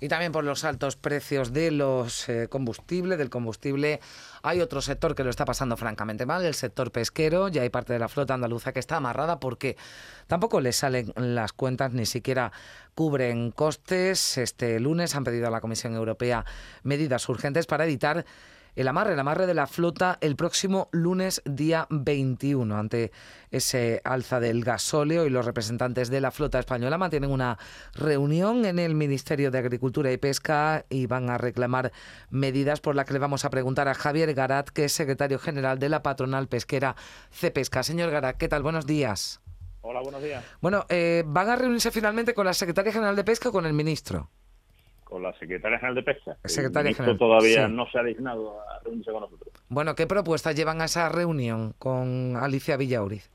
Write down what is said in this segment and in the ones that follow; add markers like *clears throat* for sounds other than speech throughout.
y también por los altos precios de los eh, combustibles, del combustible. Hay otro sector que lo está pasando francamente mal, el sector pesquero. Ya hay parte de la flota andaluza que está amarrada porque tampoco le salen las cuentas, ni siquiera cubren costes. Este lunes han pedido a la Comisión Europea medidas urgentes para evitar el amarre, el amarre de la flota el próximo lunes día 21 ante ese alza del gasóleo y los representantes de la flota española mantienen una reunión en el Ministerio de Agricultura y Pesca y van a reclamar medidas por las que le vamos a preguntar a Javier Garat, que es secretario general de la patronal pesquera CEPESCA. Señor Garat, ¿qué tal? Buenos días. Hola, buenos días. Bueno, eh, ¿van a reunirse finalmente con la secretaria general de Pesca o con el ministro? Con la secretaria general de Pesca. Secretaria general. todavía no se ha dignado a reunirse con nosotros. Bueno, ¿qué propuestas llevan a esa reunión con Alicia Villauriz?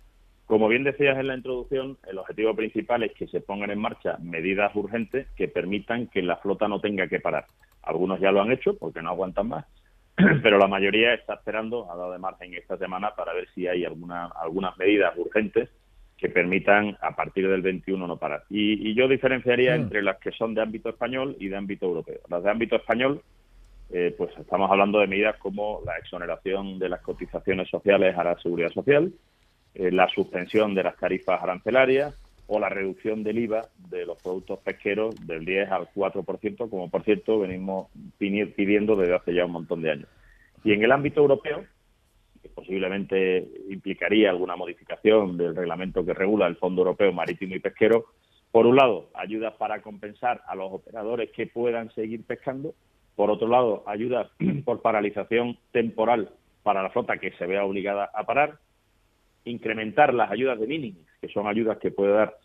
Como bien decías en la introducción, el objetivo principal es que se pongan en marcha medidas urgentes que permitan que la flota no tenga que parar. Algunos ya lo han hecho porque no aguantan más, *clears throat* pero la mayoría está esperando, ha dado de margen esta semana para ver si hay alguna, algunas medidas urgentes que permitan a partir del 21 no parar. Y, yo diferenciaría entre las que son de ámbito español y de ámbito europeo. Las de ámbito español, eh, pues estamos hablando de medidas como la exoneración de las cotizaciones sociales a la seguridad social, eh, la suspensión de las tarifas arancelarias o la reducción del IVA de los productos pesqueros del 10 al 4%, como por cierto venimos pidiendo desde hace ya un montón de años. Y en el ámbito europeo, que posiblemente implicaría alguna modificación del reglamento que regula el Fondo Europeo Marítimo y Pesquero. Por un lado, ayudas para compensar a los operadores que puedan seguir pescando. Por otro lado, ayudas *clears throat* por paralización temporal para la flota que se vea obligada a parar. Incrementar las ayudas de minimis, que son ayudas que puede dar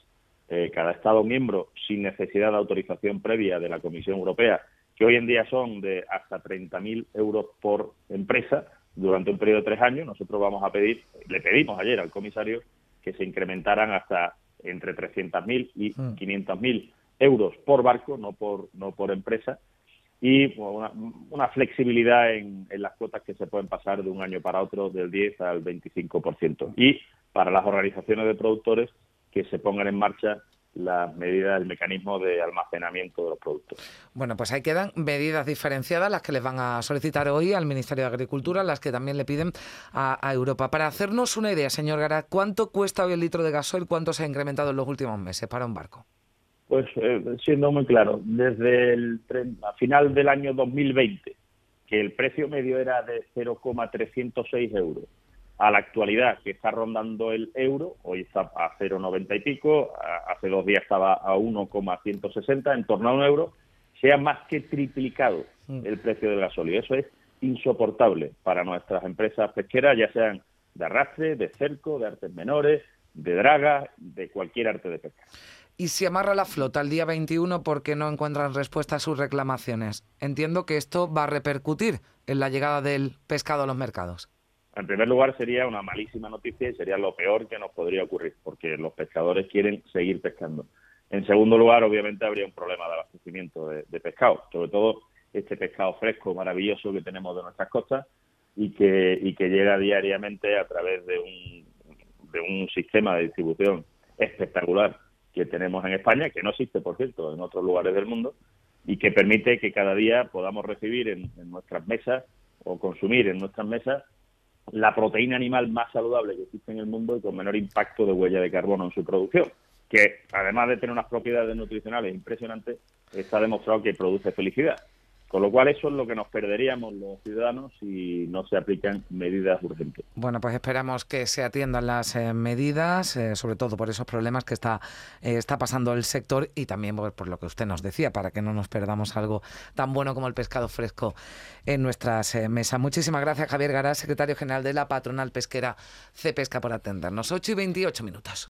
eh, cada Estado miembro sin necesidad de autorización previa de la Comisión Europea, que hoy en día son de hasta 30.000 euros por empresa durante un periodo de tres años. Nosotros vamos a pedir, le pedimos ayer al comisario que se incrementaran hasta entre 300.000 y 500.000 mm. euros por barco, no por, no por empresa, y una, una flexibilidad en, en, las cuotas que se pueden pasar de un año para otro del 10 al 25%. Y para las organizaciones de productores que se pongan en marcha las medidas, el mecanismo de almacenamiento de los productos. Bueno, pues ahí quedan medidas diferenciadas, las que les van a solicitar hoy al Ministerio de Agricultura, las que también le piden a, Europa. Para hacernos una idea, señor Gara, ¿cuánto cuesta hoy el litro de gasoil? ¿Cuánto se ha incrementado en los últimos meses para un barco? Pues eh, siendo muy claro, desde el a final del año 2020, que el precio medio era de 0,306 euros, a la actualidad que está rondando el euro, hoy está a 0,90 y pico, hace dos días estaba a 1,160, en torno a un euro, se ha más que triplicado mm. el precio del gasóleo. Eso es insoportable para nuestras empresas pesqueras, ya sean de arrastre, de cerco, de artes menores, de draga, de cualquier arte de pesca. Y si amarra la flota el día 21 porque no encuentran respuesta a sus reclamaciones, entiendo que esto va a repercutir en la llegada del pescado a los mercados. En primer lugar, sería una malísima noticia y sería lo peor que nos podría ocurrir, porque los pescadores quieren seguir pescando. En segundo lugar, obviamente, habría un problema de abastecimiento de, pescado, sobre todo este pescado fresco, maravilloso que tenemos de nuestras costas y que, llega diariamente a través de un, de un sistema de distribución espectacular que tenemos en España, que no existe, por cierto, en otros lugares del mundo, y que permite que cada día podamos recibir en nuestras mesas o consumir en nuestras mesas la proteína animal más saludable que existe en el mundo y con menor impacto de huella de carbono en su producción, que además de tener unas propiedades nutricionales impresionantes, está demostrado que produce felicidad. Con lo cual eso es lo que nos perderíamos los ciudadanos si no se aplican medidas urgentes. Bueno, pues esperamos que se atiendan las eh, medidas, eh, sobre todo por esos problemas que está, eh, está pasando el sector y también por, lo que usted nos decía, para que no nos perdamos algo tan bueno como el pescado fresco en nuestras mesas. Muchísimas gracias, Javier Gará, secretario general de la Patronal Pesquera CPESCA, por atendernos. 8 y 28 minutos.